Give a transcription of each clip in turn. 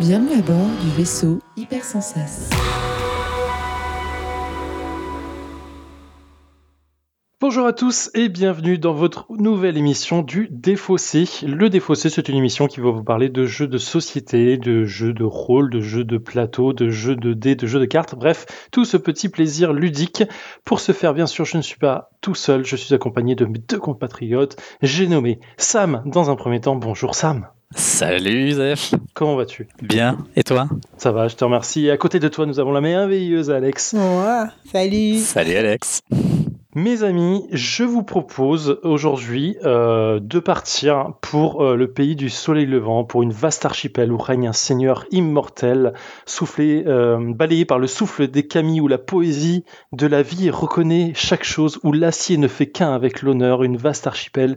Bienvenue à bord du vaisseau Hypersensas. Bonjour à tous et bienvenue dans votre nouvelle émission du Défaussé. Le Défaussé, c'est une émission qui va vous parler de jeux de société, de jeux de rôle, de jeux de plateau, de jeux de dés, de jeux de cartes, bref, tout ce petit plaisir ludique. Pour ce faire, bien sûr, je ne suis pas tout seul, je suis accompagné de mes deux compatriotes. J'ai nommé Sam dans un premier temps. Bonjour Sam. Salut Zef Comment vas-tu? Bien, et toi? Ça va, je te remercie. À côté de toi, nous avons la merveilleuse Alex. Ouais, salut. Salut Alex Mes amis, je vous propose aujourd'hui euh, de partir pour euh, le pays du soleil levant, pour une vaste archipel où règne un seigneur immortel, soufflé, euh, balayé par le souffle des camis, où la poésie de la vie reconnaît chaque chose, où l'acier ne fait qu'un avec l'honneur, une vaste archipel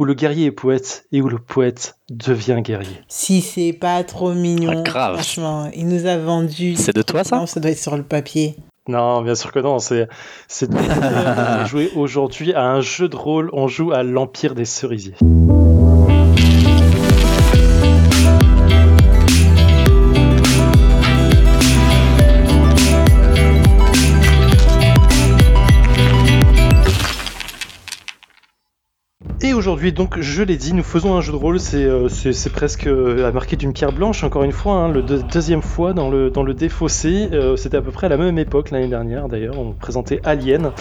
où le guerrier est poète et où le poète devient guerrier. Si c'est pas trop mignon, Ah, grave. franchement, il nous a vendu. C'est de toi ça? Non, ça doit être sur le papier. Non, bien sûr que non, c'est est joué aujourd'hui à un jeu de rôle, on joue à l'Empire des cerisiers. Aujourd'hui, donc, je l'ai dit, nous faisons un jeu de rôle. C'est euh, presque euh, à marquer d'une pierre blanche, encore une fois, hein, le deux- deuxième fois dans le, dans le défaussé. Euh, C'était à peu près à la même époque, l'année dernière d'ailleurs. On présentait Alien.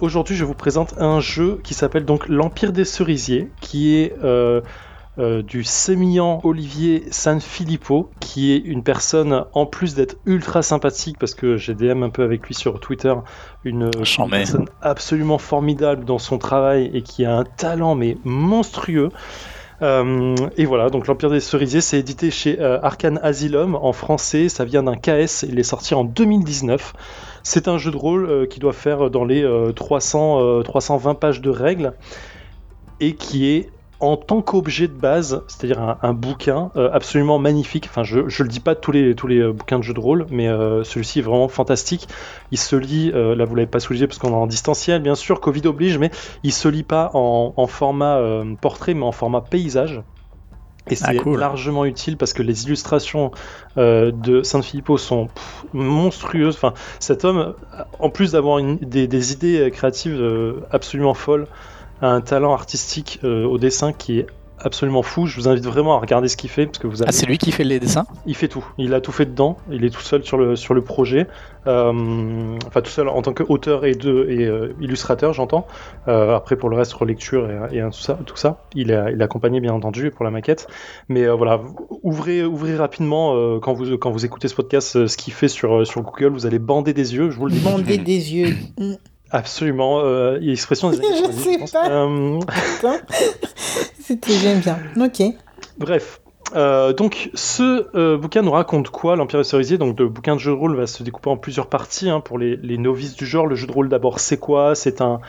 Aujourd'hui, je vous présente un jeu qui s'appelle donc L'Empire des Cerisiers, qui est. euh, du sémillant Olivier Sanfilippo, qui est une personne, en plus d'être ultra sympathique, parce que j'ai DM un peu avec lui sur Twitter, une, personne absolument formidable dans son travail et qui a un talent mais monstrueux. Euh, et voilà, donc l'Empire des Cerisiers, c'est édité chez euh, Arcane Asylum en français, ça vient d'un KS, il est sorti en 2019. C'est un jeu de rôle euh, qui doit faire dans les euh, 300, euh, 320 pages de règles et qui est en tant qu'objet de base, c'est-à-dire un, un bouquin euh, absolument magnifique. Enfin, je, je le dis pas tous les, tous les euh, bouquins de jeux de rôle, mais euh, celui-ci est vraiment fantastique. Il se lit, euh, là vous l'avez pas yeux parce qu'on est en distanciel, bien sûr, Covid oblige, mais il se lit pas en, en format portrait, mais en format paysage. Et c'est Ah, cool. largement utile parce que les illustrations euh, de San Filippo sont pff, monstrueuses. Enfin, cet homme, en plus d'avoir des, des idées créatives euh, absolument folles, a un talent artistique euh, au dessin qui est absolument fou. Je vous invite vraiment à regarder ce qu'il fait parce que vous Ah allez... c'est lui qui fait les dessins? Il fait tout. Il a tout fait dedans. Il est tout seul sur le, sur le projet. Euh, enfin, tout seul en tant qu'auteur et, de, et euh, illustrateur, j'entends. Euh, après, pour le reste, relecture et, et tout, ça, tout ça. Il est, il est accompagné, bien entendu, pour la maquette. Mais euh, voilà, ouvrez, ouvrez rapidement euh, quand, vous, quand vous écoutez ce podcast ce qu'il fait sur, sur Google. Vous allez bander des yeux, je vous le dis. Bander des yeux. Absolument. Euh, il y a expression des années Je 90, sais pense. pas. Euh. C'était, j'aime bien. Ok. Bref. Euh, donc ce euh, bouquin nous raconte quoi l'Empire des Cerisiers? Donc le bouquin de jeu de rôle va se découper en plusieurs parties hein, pour les, les novices du genre. Le jeu de rôle d'abord c'est quoi? C'est un,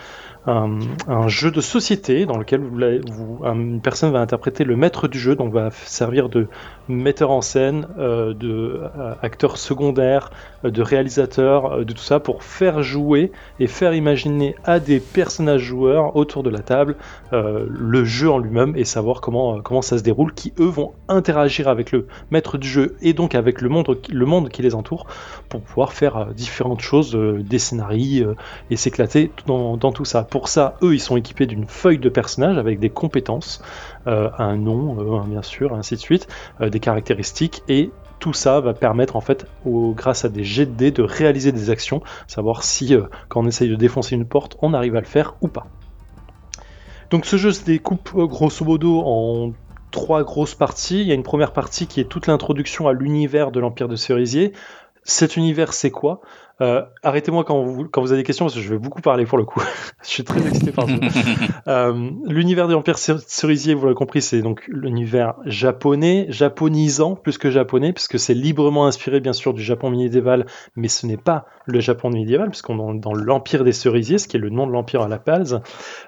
un, un jeu de société dans lequel vous, vous- une personne va interpréter le maître du jeu, donc va servir de metteur en scène, euh, de acteur secondaire, de réalisateur, euh, de tout ça pour faire jouer et faire imaginer à des personnages joueurs autour de la table euh, le jeu en lui-même et savoir comment, euh, comment ça se déroule, qui eux vont interagir avec le maître du jeu et donc avec le monde, qui les entoure pour pouvoir faire différentes choses, des scénarios et s'éclater dans, tout ça. Pour ça, eux, ils sont équipés d'une feuille de personnage avec des compétences, un nom, bien sûr, ainsi de suite, des caractéristiques et tout ça va permettre en fait, grâce à des jets de dés, de réaliser des actions, savoir si euh, quand on essaye de défoncer une porte, on arrive à le faire ou pas. Donc ce jeu se découpe euh, grosso modo en trois grosses parties. Il y a une première partie qui est toute l'introduction à l'univers de l'Empire de Cerisier. Cet univers, c'est quoi? Euh, Arrêtez-moi quand vous, quand vous avez des questions, parce que je vais beaucoup parler pour le coup. je suis très excité par jeu. Euh, l'univers de l'Empire Cer- Cerisier, vous l'avez compris, c'est donc l'univers japonais, japonisant plus que japonais, puisque c'est librement inspiré bien sûr du Japon médiéval, mais ce n'est pas le Japon médiéval, puisqu'on est dans l'Empire des Cerisiers, ce qui est le nom de l'Empire à la base.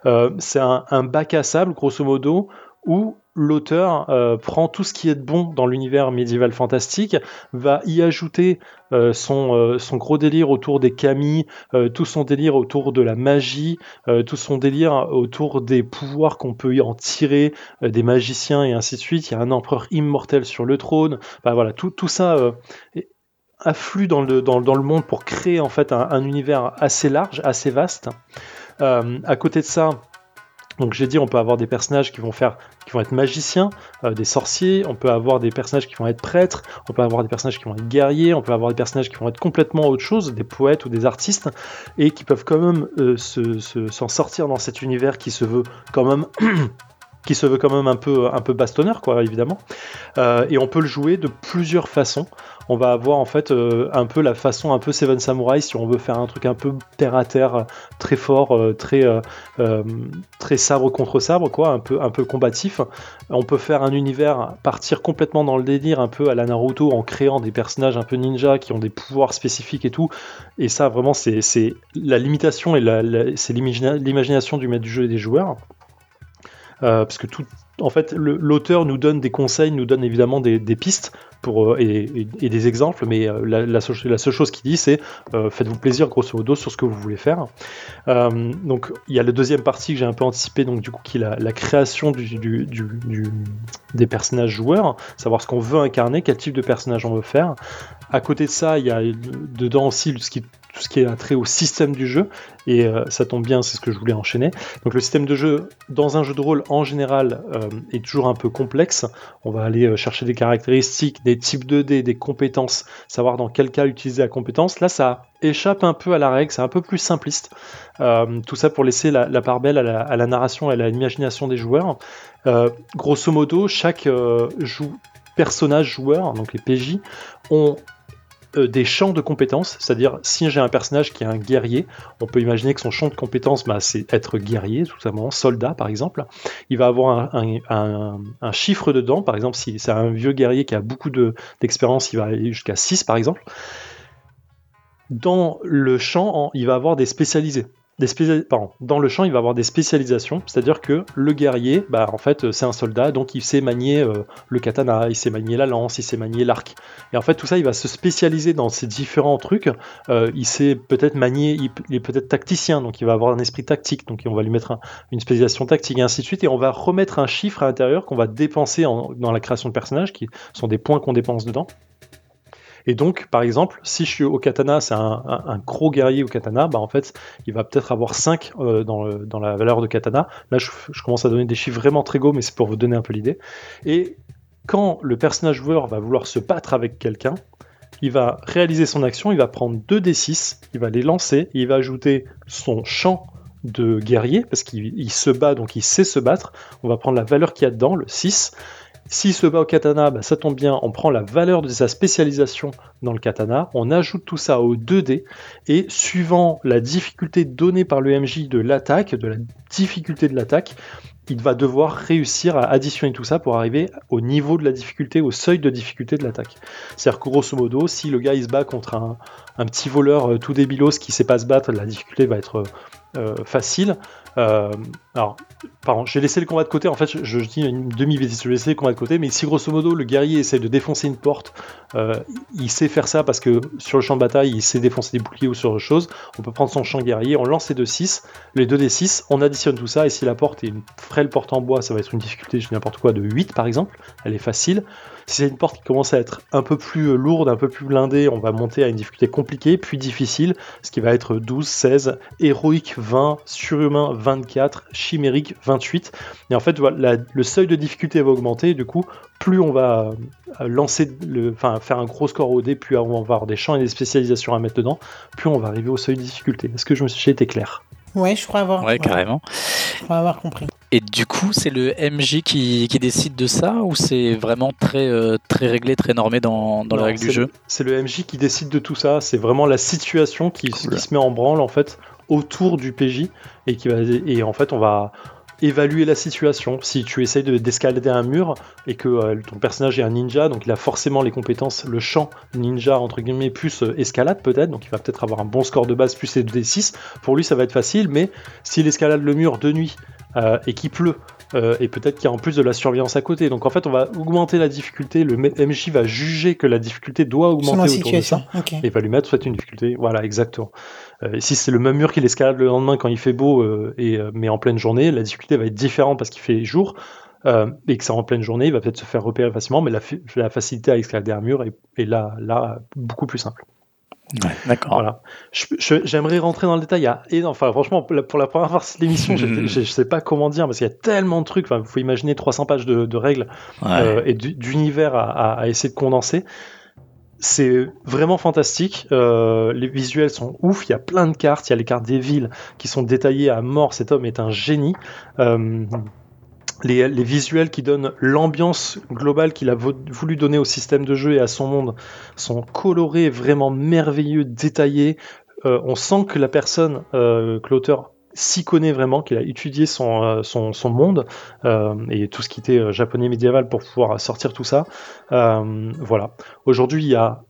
Euh, c'est un, un bac à sable, grosso modo, où l'auteur euh, prend tout ce qui est de bon dans l'univers médiéval fantastique, va y ajouter euh, son, euh, son gros délire autour des euh, tout son délire autour de la magie, tout son délire autour des pouvoirs qu'on peut en tirer, des magiciens et ainsi de suite. Il y a un empereur immortel sur le trône. Voilà, tout, ça afflue dans le, dans, le monde pour créer en fait un, un univers assez large, assez vaste. À côté de ça, donc j'ai dit on peut avoir des personnages qui vont faire qui vont être magiciens, euh, des sorciers, on peut avoir des personnages qui vont être prêtres, on peut avoir des personnages qui vont être guerriers, on peut avoir des personnages qui vont être complètement autre chose, des poètes ou des artistes, et qui peuvent quand même euh, se- se- s'en sortir dans cet univers qui se veut quand même qui se veut quand même un peu un peu bastonneur quoi évidemment. Euh, et on peut le jouer de plusieurs façons. On va avoir en fait euh, un peu la façon un peu Seven Samurai si on veut faire un truc un peu terre à terre très fort euh, très très sabre contre sabre quoi un peu un peu combatif. On peut faire un univers partir complètement dans le délire un peu à la Naruto en créant des personnages un peu ninja qui ont des pouvoirs spécifiques et tout. Et ça vraiment c'est la limitation et c'est l'imagina- l'imagination du maître du jeu et des joueurs euh, parce que tout, en fait, l'auteur nous donne des conseils, nous donne évidemment des, pistes pour, euh, et, des exemples, mais euh, la, seule, chose qu'il dit, c'est faites-vous plaisir, grosso modo, sur ce que vous voulez faire. Donc, il y a la deuxième partie que j'ai un peu anticipée, donc du coup, qui est la, création du- des personnages joueurs, savoir ce qu'on veut incarner, quel type de personnage on veut faire. À côté de ça, il y a dedans aussi ce qui- tout ce qui est attrait au système du jeu, et euh, ça tombe bien, c'est ce que je voulais enchaîner. Donc le système de jeu dans un jeu de rôle en général euh, est toujours un peu complexe. On va aller euh, chercher des caractéristiques, des types de dés, des compétences, savoir dans quel cas utiliser la compétence. Là, ça échappe un peu à la règle, c'est un peu plus simpliste. Tout ça pour laisser la, part belle à la, narration et à l'imagination des joueurs. Grosso modo, chaque personnage joueur, donc les PJ, ont euh, des champs de compétences, c'est-à-dire si j'ai un personnage qui est un guerrier, on peut imaginer que son champ de compétences, bah, c'est être guerrier, tout simplement, soldat par exemple. Il va avoir un, chiffre dedans, par exemple, si c'est un vieux guerrier qui a beaucoup de- d'expérience, il va aller jusqu'à 6 par exemple. Dans le champ, il va avoir des spécialisés. Dans le champ, il va avoir des spécialisations, c'est-à-dire que le guerrier, bah, en fait, c'est un soldat, donc il sait manier euh, le katana, il sait manier la lance, il sait manier l'arc. Et en fait, tout ça, il va se spécialiser dans ces différents trucs. Euh, il sait peut-être manier, il, est peut-être tacticien, donc il va avoir un esprit tactique, donc on va lui mettre un- une spécialisation tactique et ainsi de suite. Et on va remettre un chiffre à l'intérieur qu'on va dépenser en- dans la création de personnages, qui sont des points qu'on dépense dedans. Et donc, par exemple, si je suis au katana, c'est un, gros guerrier au katana, bah en fait, il va peut-être avoir 5 euh, dans, la valeur de katana. Là, je, commence à donner des chiffres vraiment très gros, mais c'est pour vous donner un peu l'idée. Et quand le personnage joueur va vouloir se battre avec quelqu'un, il va réaliser son action, il va prendre 2 d6, il va les lancer, il va ajouter son champ de guerrier, parce qu'il il se bat, donc il sait se battre. On va prendre la valeur qu'il y a dedans, le 6. S'il se bat au katana, bah, ça tombe bien, on prend la valeur de sa spécialisation dans le katana, on ajoute tout ça au 2D, et suivant la difficulté donnée par le MJ de l'attaque, de la difficulté de l'attaque, il va devoir réussir à additionner tout ça pour arriver au niveau de la difficulté, au seuil de difficulté de l'attaque. C'est-à-dire que grosso modo, si le gars il se bat contre un, petit voleur euh, tout débilos qui sait pas se battre, la difficulté va être euh, facile. Euh, alors, pardon, j'ai laissé le combat de côté. En fait, je, dis une demi-bêtise. Je laisser le combat de côté. Mais si grosso modo le guerrier essaie de défoncer une porte, euh, il sait faire ça parce que sur le champ de bataille, il sait défoncer des boucliers ou sur autre chose. On peut prendre son champ guerrier, on lance les 2-6, les 2d6, on additionne tout ça. Et si la porte est une frêle porte en bois, ça va être une difficulté, je dis n'importe quoi, de 8 par exemple. Elle est facile. Si c'est une porte qui commence à être un peu plus euh, lourde, un peu plus blindée, on va monter à une difficulté compliquée, puis difficile, ce qui va être 12, 16, héroïque 20, surhumain 24, chimérique 28. Et en fait, voilà, la- le seuil de difficulté va augmenter, et du coup, plus on va euh, lancer, le, enfin faire un gros score au dé, plus on va avoir des champs et des spécialisations à mettre dedans, plus on va arriver au seuil de difficulté. Est-ce que je me suis j'ai été clair? Ouais, je crois avoir, Ouais, carrément. je crois avoir compris. Et du coup, c'est le MJ qui, qui décide de ça ou c'est vraiment très, euh, très réglé, très normé dans, dans Non, la règle c'est du jeu? C'est le MJ qui décide de tout ça. C'est vraiment la situation qui, Cool. qui se met en branle en fait autour du PJ et qui va et en fait on va évaluer la situation. Si tu essayes de- d'escalader un mur et que euh, ton personnage est un ninja, donc il a forcément les compétences, le champ ninja entre guillemets plus euh, escalade peut-être, donc il va peut-être avoir un bon score de base plus les 2d6. Pour lui, ça va être facile, mais s'il escalade le mur de nuit euh, et qu'il pleut. et peut-être qu'il y a en plus de la surveillance à côté. Donc en fait, on va augmenter la difficulté. Le MJ va juger que la difficulté doit augmenter autour de ça et va lui mettre soit une difficulté. Voilà, exactement. Et si c'est le même mur qu'il escalade le lendemain quand il fait beau, et, mais en pleine journée, la difficulté va être différente parce qu'il fait jour. euh, et que c'est en pleine journée, il va peut-être se faire repérer facilement, mais la, facilité à escalader un mur est, est là, là beaucoup plus simple. Ouais, D'accord. Voilà. J'aimerais rentrer dans le détail. Il y a énorme- enfin, franchement, pour la, première partie de l'émission, je ne sais pas comment dire, parce qu'il y a tellement de trucs. Enfin, vous pouvez imaginer 300 pages de, de règles Ouais. euh, et du- d'univers à, à- à essayer de condenser. C'est vraiment fantastique. Euh, les visuels sont ouf. Il y a plein de cartes. Il y a les cartes des villes qui sont détaillées à mort. Cet homme est un génie. Euh, les, visuels qui donnent l'ambiance globale qu'il a vo- voulu donner au système de jeu et à son monde sont colorés, vraiment merveilleux, détaillés. Euh, on sent que la personne, que l'auteur s'y connaît vraiment, qu'il a étudié son, euh, monde euh, et tout ce qui était euh, japonais médiéval pour pouvoir sortir tout ça. Voilà. Aujourd'hui, il y a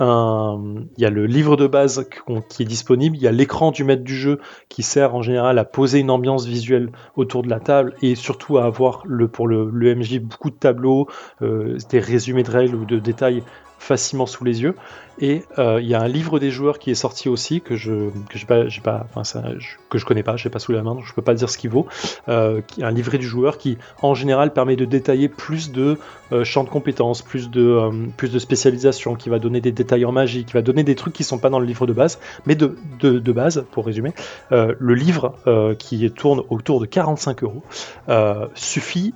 le livre de base qui est disponible, il y a l'écran du maître du jeu qui sert en général à poser une ambiance visuelle autour de la table et surtout à avoir pour le, MJ beaucoup de tableaux, des résumés de règles ou de détails facilement sous les yeux. Et euh, il y a un livre des joueurs qui est sorti aussi que je que j'ai pas, je- que je connais pas, pas sous la main donc je peux pas dire ce qu'il vaut. Euh, un livret du joueur qui en général permet de détailler plus de euh, champs de compétences, plus de plus de spécialisation, qui va donner des détails en magie, qui va donner des trucs qui sont pas dans le livre de base, mais de de, de base pour résumer, le livre qui tourne autour de 45 euros suffit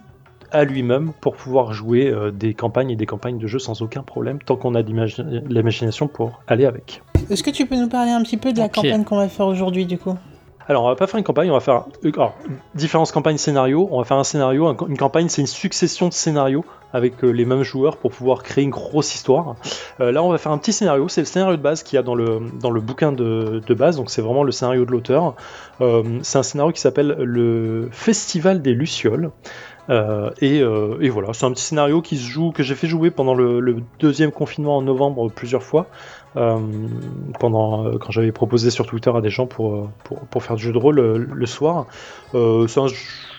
à lui-même pour pouvoir jouer euh, des campagnes et des campagnes de jeu sans aucun problème tant qu'on a de l'imagination pour aller avec. Est-ce que tu peux nous parler un petit peu de la campagne qu'on va faire aujourd'hui du coup? Alors, on va pas faire une campagne, on va faire euh, alors, différentes campagnes scénarios. On va faire un scénario. un- Une campagne, c'est une succession de scénarios avec euh, les mêmes joueurs pour pouvoir créer une grosse histoire. Euh, là, on va faire un petit scénario. C'est le scénario de base qu'il y a dans le, dans le bouquin de, de base. Donc, c'est vraiment le scénario de l'auteur. Euh, c'est un scénario qui s'appelle le Festival des Lucioles. Euh, et, euh, et voilà, c'est un petit scénario qui se joue, que j'ai fait jouer pendant le, deuxième confinement en novembre plusieurs fois. Euh, pendant euh, quand j'avais proposé sur Twitter à des gens pour, euh, pour, faire du jeu de rôle euh, le soir. Euh, c'est un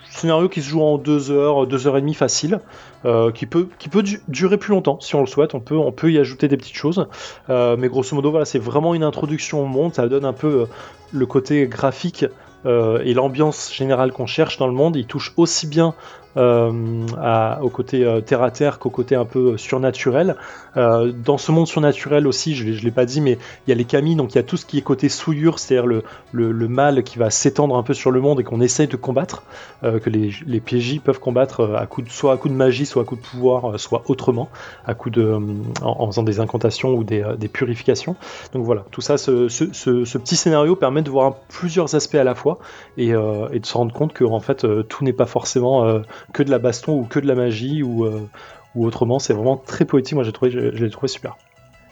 scénario qui se joue en deux heures, deux heures et demie facile, euh, qui peut, qui peut du- durer plus longtemps si on le souhaite. On peut, on peut y ajouter des petites choses, Euh, mais grosso modo voilà, c'est vraiment une introduction au monde. Ça donne un peu euh, le côté graphique euh, et l'ambiance générale qu'on cherche dans le monde. Il touche aussi bien euh, à- au côté euh, terre à terre qu'au côté un peu euh, surnaturel. Euh, dans ce monde surnaturel aussi, je ne l'ai pas dit, mais il y a les kami, donc il y a tout ce qui est côté souillure, c'est-à-dire le, le, mal qui va s'étendre un peu sur le monde et qu'on essaye de combattre, euh, que les, les PJ peuvent combattre euh, à coup de, soit à coup de magie, soit à coup de pouvoir, euh, soit autrement, à coup de, euh, en, faisant des incantations ou des, euh, des purifications. Donc voilà, tout ça, ce, ce, petit scénario permet de voir plusieurs aspects à la fois et, euh, de se rendre compte que en fait euh, tout n'est pas forcément euh, que de la baston ou que de la magie ou, euh, ou autrement. C'est vraiment très poétique. Moi, j'ai trouvé, je, je l'ai trouvé super.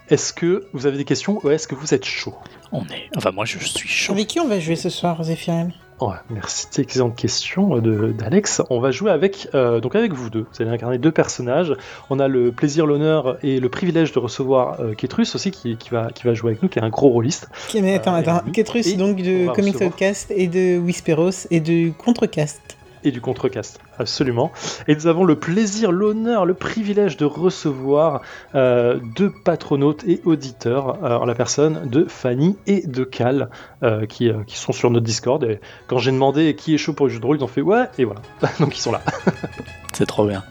Est-ce que vous avez des questions ou est-ce que vous êtes chaud? On est. Enfin, moi, je suis chaud. Avec qui on va jouer ce soir, Zéphirem? Ouais, merci, excellente question euh, de- d'Alex. On va jouer avec donc donc avec vous deux. Vous allez incarner deux personnages. On a le plaisir, l'honneur et le privilège de recevoir euh, Ketrus aussi qui, qui va qui va jouer avec nous, qui est un gros rôliste. Qui mais attends, Euh, attends. Ketrus, donc on de Comics recevoir- Outcast et de Whisperos et de Contrecast. Et du contrecast, absolument. Et nous avons le plaisir, l'honneur, le privilège de recevoir euh, deux patronautes et auditeurs euh, en la personne de Fanny et de Cal euh, qui, euh, qui sont sur notre Discord. Et quand j'ai demandé qui est chaud pour le jeu de rôle, ils ont fait ouais, et voilà. Donc ils sont là. C'est trop bien.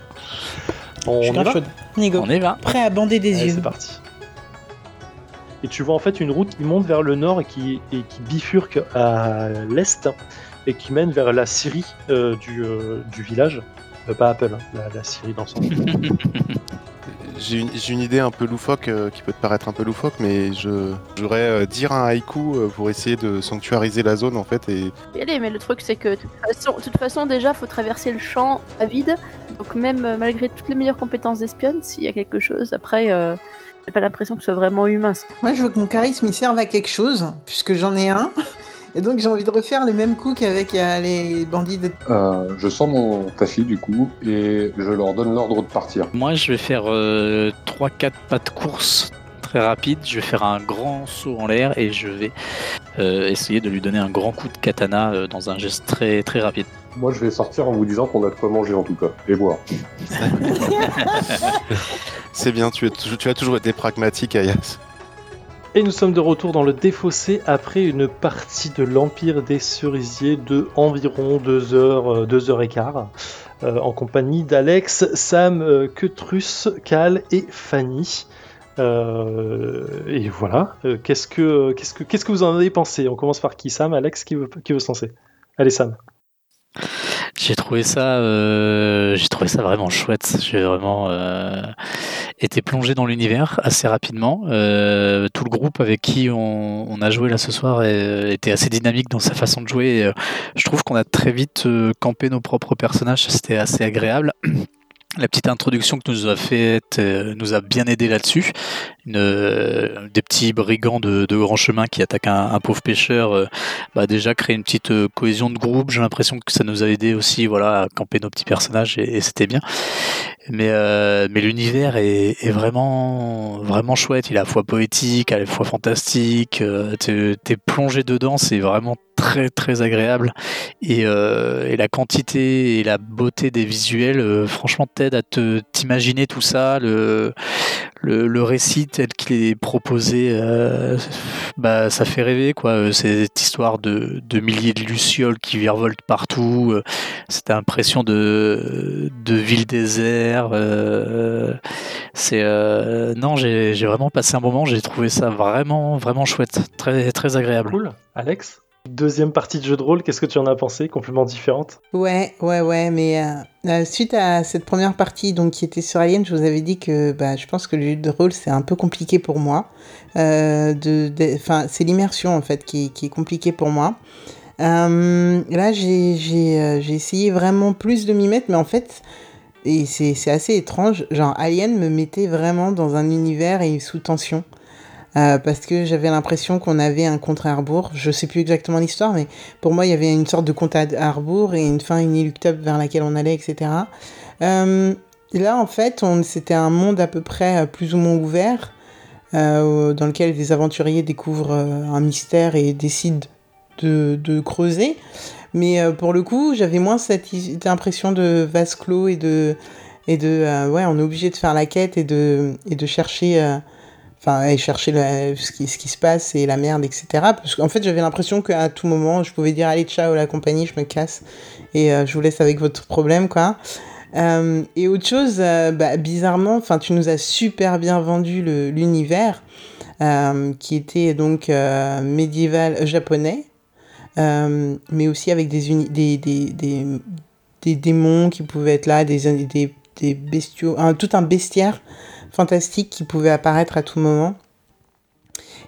On y va. Nigo, On y va. prêt à bander des Allez, yeux. c'est parti. Et tu vois en fait une route qui monte vers le nord et qui, et qui bifurque à l'est et qui mène vers la Syrie euh, du, euh, du village. Euh, pas Apple, hein, la, la Syrie dans son J'ai une, j'ai une idée un peu loufoque euh, qui peut te paraître un peu loufoque, mais je j'aurais euh, dire un haïku euh, pour essayer de sanctuariser la zone en fait et Y aller, mais le truc c'est que de toute façon, de toute façon déjà faut traverser le champ à vide. Donc même euh, malgré toutes les meilleures compétences d'espionne, s'il y a quelque chose, après euh, j'ai pas l'impression que ce soit vraiment humain. Moi, je veux que mon charisme il serve à quelque chose, puisque j'en ai un. Et donc j'ai envie de refaire les mêmes coups qu'avec euh, les bandits de... Euh, je sors mon tachi du coup et je leur donne l'ordre de partir. Moi, je vais faire 3-4 pas de course très rapide. Je vais faire un grand saut en l'air et je vais euh, essayer de lui donner un grand coup de katana euh, dans un geste très très rapide. Moi, je vais sortir en vous disant qu'on a de quoi manger en tout cas, et boire. C'est bien, tu, es tu as toujours été pragmatique, Ayas. Et nous sommes de retour dans le défaussé après une partie de l'Empire des Cerisiers de environ 2 heures, 2 heures et quart, euh, en compagnie d'Alex, Sam, euh, Ketrus, Cal et Fanny. Euh, et voilà. Euh, qu'est-ce que que que vous en avez pensé? On commence par qui? Sam, Alex, qui veut qui veut se lancer? Allez Sam. J'ai trouvé ça, euh, j'ai trouvé ça vraiment chouette. J'ai vraiment été plongé dans l'univers assez rapidement. Euh, tout le groupe avec qui on, a joué là ce soir était assez dynamique dans sa façon de jouer. Et, euh, je trouve qu'on a très vite euh, campé nos propres personnages. C'était assez agréable. La petite introduction que nous a faite nous a bien aidé là-dessus. Euh, des petits brigands de, grand chemin qui attaquent un, pauvre pêcheur, euh, bah déjà créé une petite euh, cohésion de groupe. J'ai l'impression que ça nous a aidé aussi, voilà, à camper nos petits personnages et, c'était bien. Mais mais l'univers est, vraiment vraiment chouette. Il est à la fois poétique, à la fois fantastique. T'es t'es plongé dedans, c'est vraiment très très agréable. Et, la quantité et la beauté des visuels, franchement, t'aide à t'imaginer tout ça. Le, récit tel qu'il est proposé, euh, bah, ça fait rêver. quoi. Euh, Cette histoire de, de milliers de lucioles qui virevoltent partout, euh, cette impression de, de ville désert. euh, c'est non, j'ai vraiment passé un moment. J'ai trouvé ça vraiment vraiment chouette, très très agréable. Cool. Alex? Deuxième partie de jeu de rôle. Qu'est-ce que tu en as pensé Complètement différente? Ouais, ouais, ouais, mais euh, euh, suite à cette première partie donc, qui était sur Alien, je vous avais dit que bah, je pense que le jeu de rôle c'est un peu compliqué pour moi. Euh, c'est l'immersion en fait qui, est compliquée pour moi. Là, j'ai essayé vraiment plus de m'y mettre, mais en fait, et c'est assez étrange, genre Alien me mettait vraiment dans un univers et sous tension. Euh, parce que j'avais l'impression qu'on avait un compte à rebours. Je sais plus exactement l'histoire, mais pour moi, il y avait une sorte de compte à et une fin inéluctable vers laquelle on allait, etc. Euh, là, en fait, c'était un monde à peu près euh, plus ou moins ouvert, dans lequel des aventuriers découvrent un mystère et décident de, creuser. Mais pour le coup, j'avais moins cette, impression de vase clos et de, et de ouais, on est obligé de faire la quête et de, et de chercher. Enfin, et chercher ce, qui, ce qui se passe et la merde, etc. Parce qu'en fait, j'avais l'impression qu'à tout moment, je pouvais dire Allez, ciao, la compagnie, je me casse et euh, je vous laisse avec votre problème, quoi. Euh, et autre chose, euh, bah, bizarrement, enfin, tu nous as super bien vendu l'univers qui était donc médiéval japonais, mais aussi avec des, des, des, des, des démons qui pouvaient être là, des, des, des bestiaux, tout un bestiaire fantastique qui pouvait apparaître à tout moment.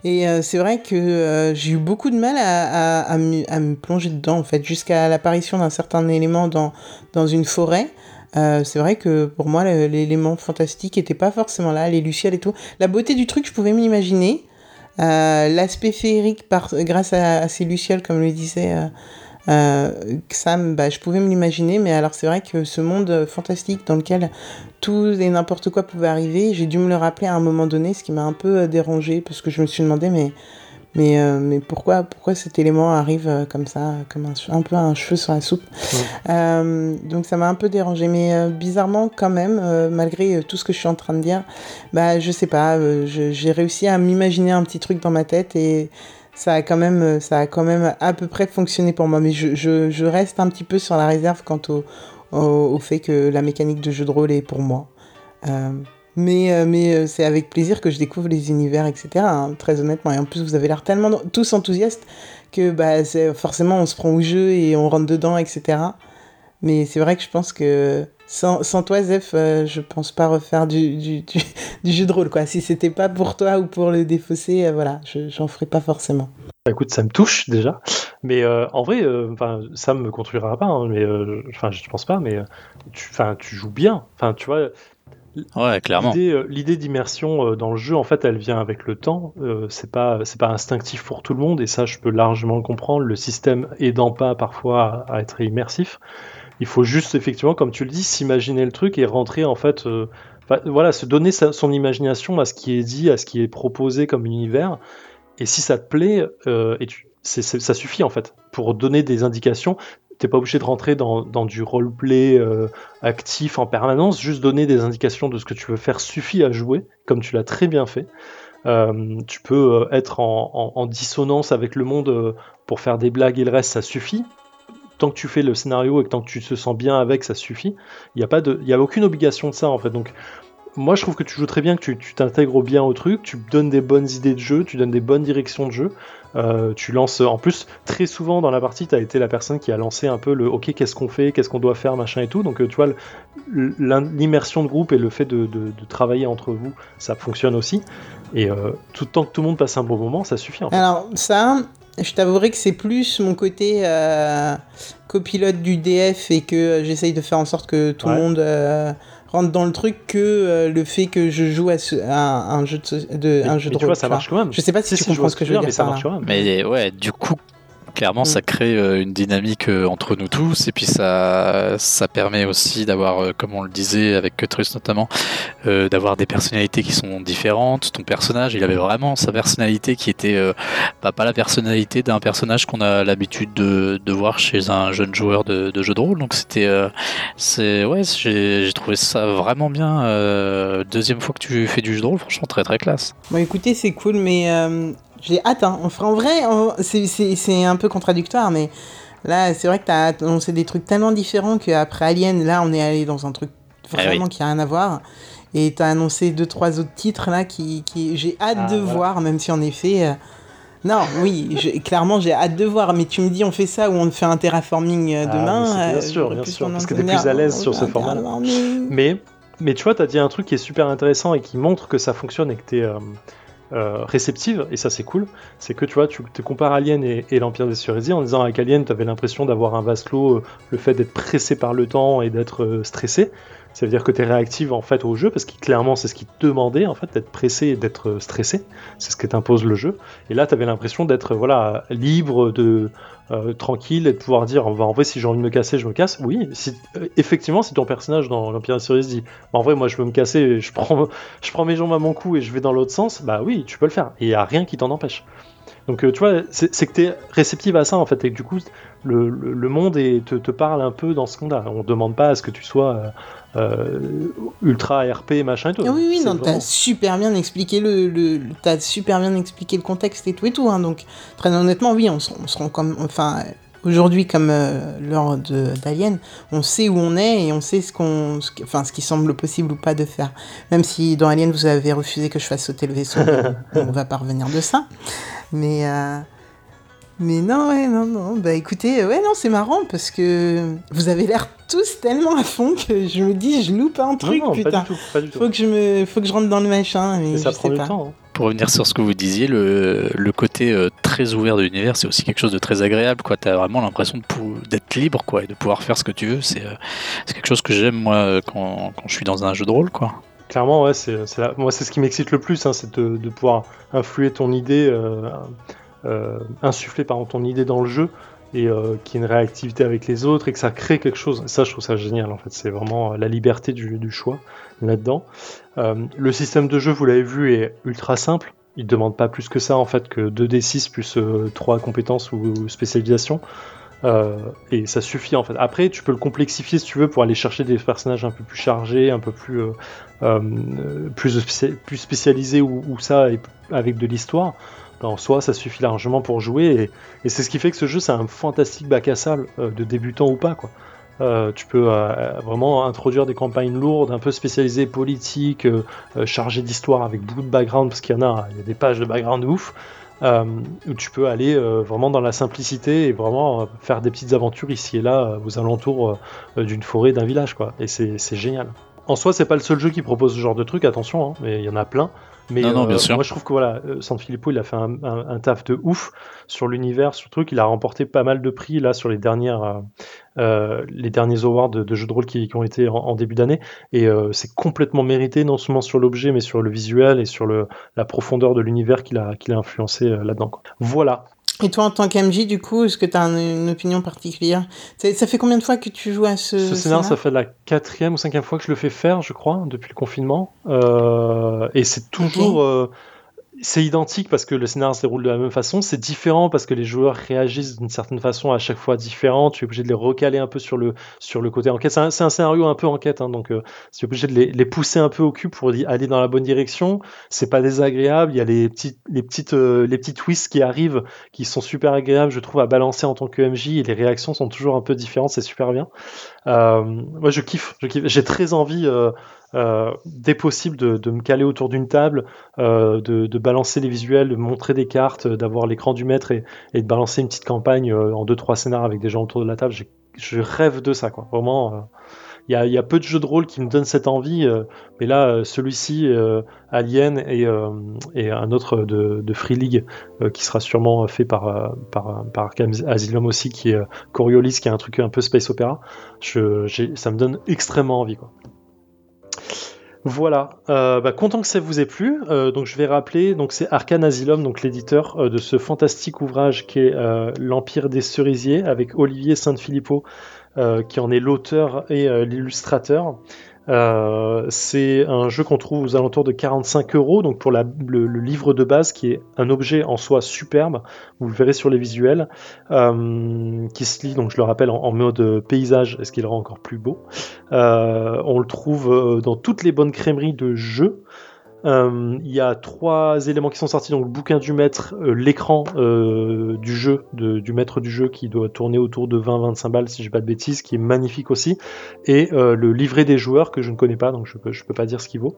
Et euh, c'est vrai que euh, j'ai eu beaucoup de mal à, à, me, à me plonger dedans, en fait, jusqu'à l'apparition d'un certain élément dans, dans une forêt. Euh, c'est vrai que pour moi, l'élément fantastique n'était pas forcément là, les lucioles et tout. La beauté du truc, je pouvais m'imaginer. L'aspect féerique, grâce à ces lucioles, comme le disait euh, Sam, bah, je pouvais me l'imaginer. Mais alors, c'est vrai que ce monde fantastique dans lequel tout et n'importe quoi pouvait arriver, j'ai dû me le rappeler à un moment donné, ce qui m'a un peu euh, dérangé parce que je me suis demandé, mais, mais, euh, mais pourquoi, pourquoi cet élément arrive euh, comme ça, comme un, peu un cheveu sur la soupe? Euh, Donc ça m'a un peu dérangé, mais euh, bizarrement quand même, malgré tout ce que je suis en train de dire, bah je sais pas, j'ai réussi à m'imaginer un petit truc dans ma tête et ça a quand même, euh, ça a quand même à peu près fonctionné pour moi, mais je, je, je reste un petit peu sur la réserve quant au, au, fait que la mécanique de jeu de rôle est pour moi. Euh, mais euh, mais c'est avec plaisir que je découvre les univers, etc. hein, très honnêtement. Et en plus, vous avez l'air tellement tous enthousiastes que bah, forcément, on se prend au jeu et on rentre dedans, etc. Mais c'est vrai que je pense que sans, sans toi, Zef, euh, je pense pas refaire du, du, du, du jeu de rôle. Quoi. Si c'était pas pour toi ou pour le défausser, euh, voilà, je- j'en ferai pas forcément. Bah, écoute, ça me touche déjà. Mais euh, en vrai, euh, enfin, ça me contredira pas. hein, mais euh, enfin, je pense pas. Mais euh, tu, enfin, tu joues bien. Enfin, tu vois, Ouais, clairement. L'idée, euh, l'idée d'immersion euh, dans le jeu, en fait, elle vient avec le temps. Euh, c'est pas, c'est pas instinctif pour tout le monde, et ça, je peux largement le comprendre. Le système aidant pas parfois à, à être immersif. Il faut juste, effectivement, comme tu le dis, s'imaginer le truc et rentrer, en fait, euh, voilà, se donner son imagination à ce qui est dit, à ce qui est proposé comme univers. Et si ça te plaît, euh, ça suffit, en fait, pour donner des indications. T'es pas obligé de rentrer dans, du roleplay euh, actif en permanence, juste donner des indications de ce que tu veux faire suffit à jouer, comme tu l'as très bien fait. Tu peux être en, en- dissonance avec le monde pour faire des blagues et le reste, ça suffit. Tant que tu fais le scénario et que tant que tu te sens bien avec, ça suffit. Il n'y a, a aucune obligation de ça en fait. Donc, moi je trouve que tu joues très bien, que tu t'intègres bien au truc, tu donnes des bonnes idées de jeu, tu donnes des bonnes directions de jeu. Euh, tu lances, en plus, très souvent dans la partie, tu as été la personne qui a lancé un peu le OK, qu'est-ce qu'on fait, qu'est-ce qu'on doit faire, machin et tout. Donc, euh, tu vois, l'immersion de groupe et le fait de travailler entre vous, ça fonctionne aussi. Et euh, tout le temps que tout le monde passe un bon moment, ça suffit. En fait. Alors, ça, je t'avouerai que c'est plus mon côté euh, copilote du DF et que j'essaye de faire en sorte que tout le monde euh, rentre dans le truc que euh, le fait que je joue à, ce- à un jeu de, Mais- un jeu mais de tu rôle. vois, ça tu vois. marche quand même. Je sais pas si, tu je vois comprends ce que je veux mais dire ça par marche là. quand même. Mais ouais, du coup, clairement, Mm. ça crée euh, une dynamique euh, entre nous tous, et puis ça, ça permet aussi d'avoir, euh, comme on le disait avec Cutrus notamment, euh, d'avoir des personnalités qui sont différentes. Ton personnage, il avait vraiment sa personnalité qui était euh, bah, pas la personnalité d'un personnage qu'on a l'habitude de, de voir chez un jeune joueur de, de jeu de rôle. Donc c'était, euh, c'est ouais, j'ai j'ai trouvé ça vraiment bien. euh, deuxième fois que tu fais du jeu de rôle, franchement très très classe. Bon, écoutez, c'est cool, mais euh, j'ai hâte. Hein. Enfin, en vrai, en- c'est- un peu contradictoire, mais là, c'est vrai que t'as annoncé des trucs tellement différents qu'après Alien, là, on est allé dans un truc Ah oui. vraiment qui a rien à voir. Et t'as annoncé deux, trois autres titres là qui, qui j'ai hâte Ah, de voilà. voir, même si en effet. euh, Non, oui, je- clairement j'ai hâte de voir, mais tu me dis on fait ça ou on fait un terraforming euh, Ah, demain. mais bien euh, sûr, bien sûr, parce que t'es me plus à l'aise on sur ce format-là. terraforming. Mais, mais tu vois, tu as dit un truc qui est super intéressant et qui montre que ça fonctionne et que tu es réceptive, et ça c'est cool. C'est que tu vois, tu te compares Alien et, l'Empire des Cerisiers en disant avec Alien, tu l'impression d'avoir un vase clos, euh, le fait d'être pressé par le temps et d'être euh, stressé. Ça veut dire que tu es réactive en fait au jeu parce que clairement c'est ce qui te demandait en fait d'être pressé et d'être euh, stressé. C'est ce que t'impose le jeu. Et là tu avais l'impression d'être voilà libre de euh, tranquille et de pouvoir dire bah, en vrai si j'ai envie de me casser je me casse. Oui, si, euh, effectivement si ton personnage dans l'Empire des Cerisiers dit bah, en vrai moi je veux me casser, je prends je prends mes jambes à mon cou et je vais dans l'autre sens, bah oui tu peux le faire. Et il y a rien qui t'en empêche. Donc euh, tu vois, c'est que tu es réceptive à ça en fait, et que du coup le, le- le monde est- te, te parle un peu dans ce qu'on a. On demande pas à ce que tu sois euh, euh, ultra RP machin et tout. Ah oui, oui, non, vraiment- t'as super bien expliqué le, le, le- t'as super bien expliqué le contexte et tout et tout, hein, donc très honnêtement, oui, on on se rend comme, enfin, aujourd'hui comme euh, lors d'Alien, on sait où on est et on sait ce qu'on, enfin, ce qui semble possible ou pas de faire. Même si dans Alien vous avez refusé que je fasse sauter le vaisseau, on, on va pas revenir de ça, mais. euh, mais non, ouais, non, non. Bah écoutez, ouais, non, c'est marrant parce que vous avez l'air tous tellement à fond que je me dis, je loupe un truc, non, putain. pas du tout, pas du tout. Faut que je me, faut que je rentre dans le machin, mais ça je prend sais du pas. temps. hein. Pour revenir sur ce que vous disiez, le, le côté euh, très ouvert de l'univers, c'est aussi quelque chose de très agréable. Tu as vraiment l'impression d'être libre quoi, et de pouvoir faire ce que tu veux. C'est euh, c'est quelque chose que j'aime moi euh, quand, quand je suis dans un jeu de rôle. Quoi. Clairement, ouais, c'est, moi c'est ce qui m'excite le plus, hein, c'est de, pouvoir influer ton idée, euh, euh, insuffler pardon, ton idée dans le jeu et euh, qu'il y ait une réactivité avec les autres et que ça crée quelque chose. Ça, je trouve ça génial en fait. C'est vraiment euh, la liberté du, du choix là-dedans. Euh, le système de jeu, vous l'avez vu, est ultra simple. Il demande pas plus que ça en fait que 2d6 plus 3 compétences ou spécialisation. Euh, et ça suffit en fait. Après, tu peux le complexifier si tu veux pour aller chercher des personnages un peu plus chargés, un peu plus, euh, euh, plus, spéci- plus spécialisés ou, ça et avec de l'histoire. En soi, ça suffit largement pour jouer et, c'est ce qui fait que ce jeu c'est un fantastique bac à sable de débutant ou pas quoi. Tu peux vraiment introduire des campagnes lourdes, un peu spécialisées politiques, chargées d'histoire avec beaucoup de background parce qu'il y en a, il y a des pages de background ouf euh, où tu peux aller euh, vraiment dans la simplicité et vraiment euh, faire des petites aventures ici et là aux alentours d'une forêt, d'un village, quoi. Et c'est c'est génial. En soi, c'est pas le seul jeu qui propose ce genre de truc, attention, hein, mais il y en a plein. Mais Non, non, bien euh, sûr. moi, je trouve que voilà, euh, Sanfilippo, il a fait un, un- un taf de ouf sur l'univers, sur le truc. Il a remporté pas mal de prix là sur les dernières, euh, les derniers awards de, de jeux de rôle qui, qui ont été en, en début d'année. Et euh, c'est complètement mérité, non seulement sur l'objet, mais sur le visuel et sur le, la profondeur de l'univers qu'il a, qu'il a influencé là-dedans. Voilà. Et toi, en tant qu'MJ, du coup, est-ce que tu as une opinion particulière? Ça, ça fait combien de fois que tu joues à ce, Ce scénario, ça scénar fait la quatrième ou cinquième fois que je le fais faire, je crois, depuis le confinement. Euh, et c'est toujours. euh, c'est identique parce que le scénario se déroule de la même façon. C'est différent parce que les joueurs réagissent d'une certaine façon à chaque fois différent. Tu es obligé de les recaler un peu sur le, sur le côté enquête. C'est un, scénario un peu enquête, hein, donc euh, tu es obligé de les, les pousser un peu au cul pour aller dans la bonne direction. C'est pas désagréable. Il y a les, petites les, petites, euh, les petits twists qui arrivent qui sont super agréables, je trouve, à balancer en tant que MJ. Et les réactions sont toujours un peu différentes. C'est super bien. Euh, moi, je kiffe. je kiffe. J'ai très envie, euh, dès possible, de, me caler autour d'une table, euh, de, balancer les visuels, de montrer des cartes, d'avoir l'écran du maître et, de balancer une petite campagne euh, en deux trois scénars avec des gens autour de la table. Je rêve de ça, quoi. Vraiment. euh, Il y, a, peu de jeux de rôle qui me donnent cette envie, mais là, celui-ci, Alien et, un autre de, Free League qui sera sûrement fait par, Asylum aussi, qui est Coriolis, qui est un truc un peu space opéra. Ça me donne extrêmement envie, quoi. Voilà, Euh, bah, content que ça vous ait plu. Euh, donc je vais rappeler, donc c'est Arcane Asylum, donc l'éditeur euh, de ce fantastique ouvrage qui est euh, l'Empire des cerisiers avec Olivier Saint-Filippo qui en est l'auteur et l'illustrateur. Euh, c'est un jeu qu'on trouve aux alentours de 45 euros, donc pour le, livre de base qui est un objet en soi superbe, vous le verrez sur les visuels, euh, qui se lit, donc je le rappelle, en, mode paysage, ce qui le rend encore plus beau. Euh, on le trouve euh, dans toutes les bonnes crèmeries de jeux. Euh, Il y a trois éléments qui sont sortis, donc le bouquin du maître, euh, l'écran euh, du jeu, du maître du jeu qui doit tourner autour de 20-25 balles si j'ai pas de bêtises, qui est magnifique aussi, et le livret des joueurs que je ne connais pas, donc je peux, je peux pas dire ce qu'il vaut.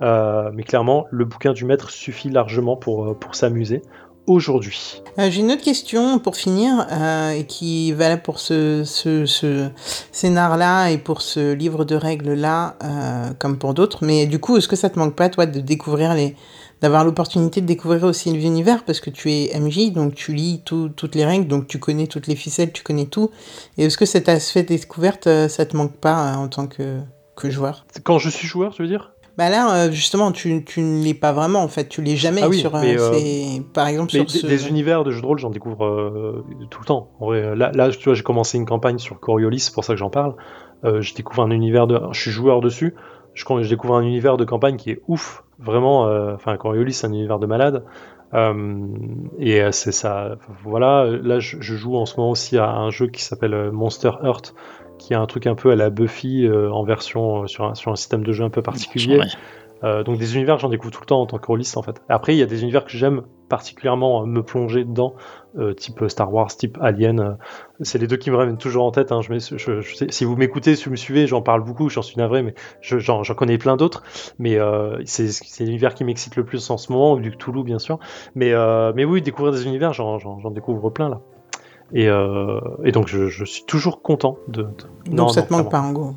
Mais clairement, le bouquin du maître suffit largement pour s'amuser aujourd'hui. Euh, J'ai une autre question pour finir, euh, et qui est valable pour ce, ce, ce scénar-là et pour ce livre de règles-là, euh, comme pour d'autres. Mais du coup, est-ce que ça te manque pas, toi, de découvrir les d'avoir l'opportunité de découvrir aussi l'univers parce que tu es MJ donc tu lis tout- toutes les règles donc tu connais toutes les ficelles tu connais tout et est-ce que cet aspect découverte euh, ça te manque pas en tant que, que joueur? Quand je suis joueur, tu veux dire? Bah là euh, justement tu, tu ne l'es pas vraiment en fait tu l'es jamais Ah oui, sur euh, mais, euh, par exemple Mais sur des, ce des univers de jeux de rôle, j'en découvre euh, tout le temps. En vrai, là, là, tu vois, j'ai commencé une campagne sur Coriolis, c'est pour ça que j'en parle. Euh, je découvre un univers de, je suis joueur dessus. Je, je découvre un univers de campagne qui est ouf, vraiment. Enfin, Coriolis, c'est un univers de malade. Et c'est ça. Voilà. Là, je, je joue en ce moment aussi à un jeu qui s'appelle Monster Heart, qui est un truc un peu à la Buffy euh, en version euh, sur un, sur un système de jeu un peu particulier. Euh, donc des univers, j'en découvre tout le temps en tant que rôliste en fait. Après, il y a des univers que j'aime particulièrement me plonger dedans, euh, type Star Wars, type Alien. euh, c'est les deux qui me reviennent toujours en tête. hein. Je, je- je sais- si vous m'écoutez, si vous me suivez, j'en parle beaucoup, j'en suis navré, mais je- j'en connais plein d'autres. Mais c'est l'univers qui m'excite le plus en ce moment, du Cthulhu bien sûr. Mais, mais oui, découvrir des univers, j'en découvre plein là. Et, euh, et donc je, je suis toujours content de. de- donc Non, ça non, te manque pas en gros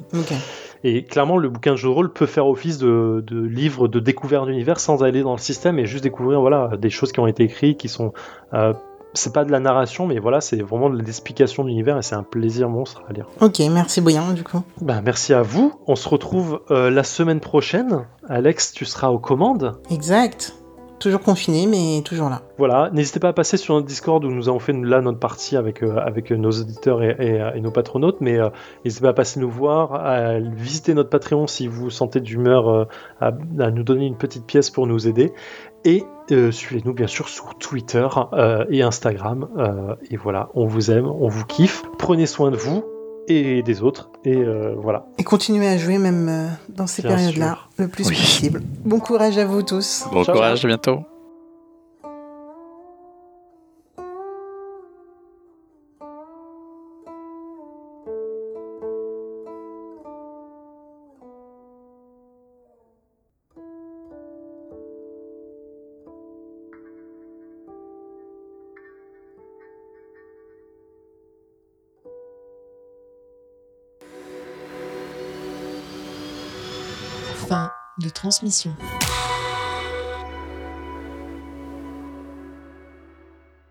Et clairement, le bouquin de jeu de rôle peut faire office de, de livre de découverte d'univers sans aller dans le système et juste découvrir voilà des choses qui ont été écrites, qui sont euh, c'est pas de la narration, mais voilà, c'est vraiment de l'explication de l'univers et c'est un plaisir monstre à lire. ok merci Bouillant du coup Ben, merci à vous. On se retrouve euh, la semaine prochaine. Alex, tu seras aux commandes. exact toujours confiné mais toujours là Voilà, n'hésitez pas à passer sur notre Discord où nous avons fait là notre partie avec, euh, nos auditeurs et, et- nos patronautes, mais euh, n'hésitez pas à passer nous voir, à visiter notre Patreon si vous sentez d'humeur euh, à, nous donner une petite pièce pour nous aider. Et euh, suivez-nous bien sûr sur Twitter euh, et Instagram. euh, et voilà, on vous aime, on vous kiffe. Prenez soin de vous et des autres. Et euh, voilà. Et continuez à jouer même euh, dans ces périodes-là, le plus Oui. possible. Bon courage à vous tous. Bon Ciao. courage, à bientôt. Transmission.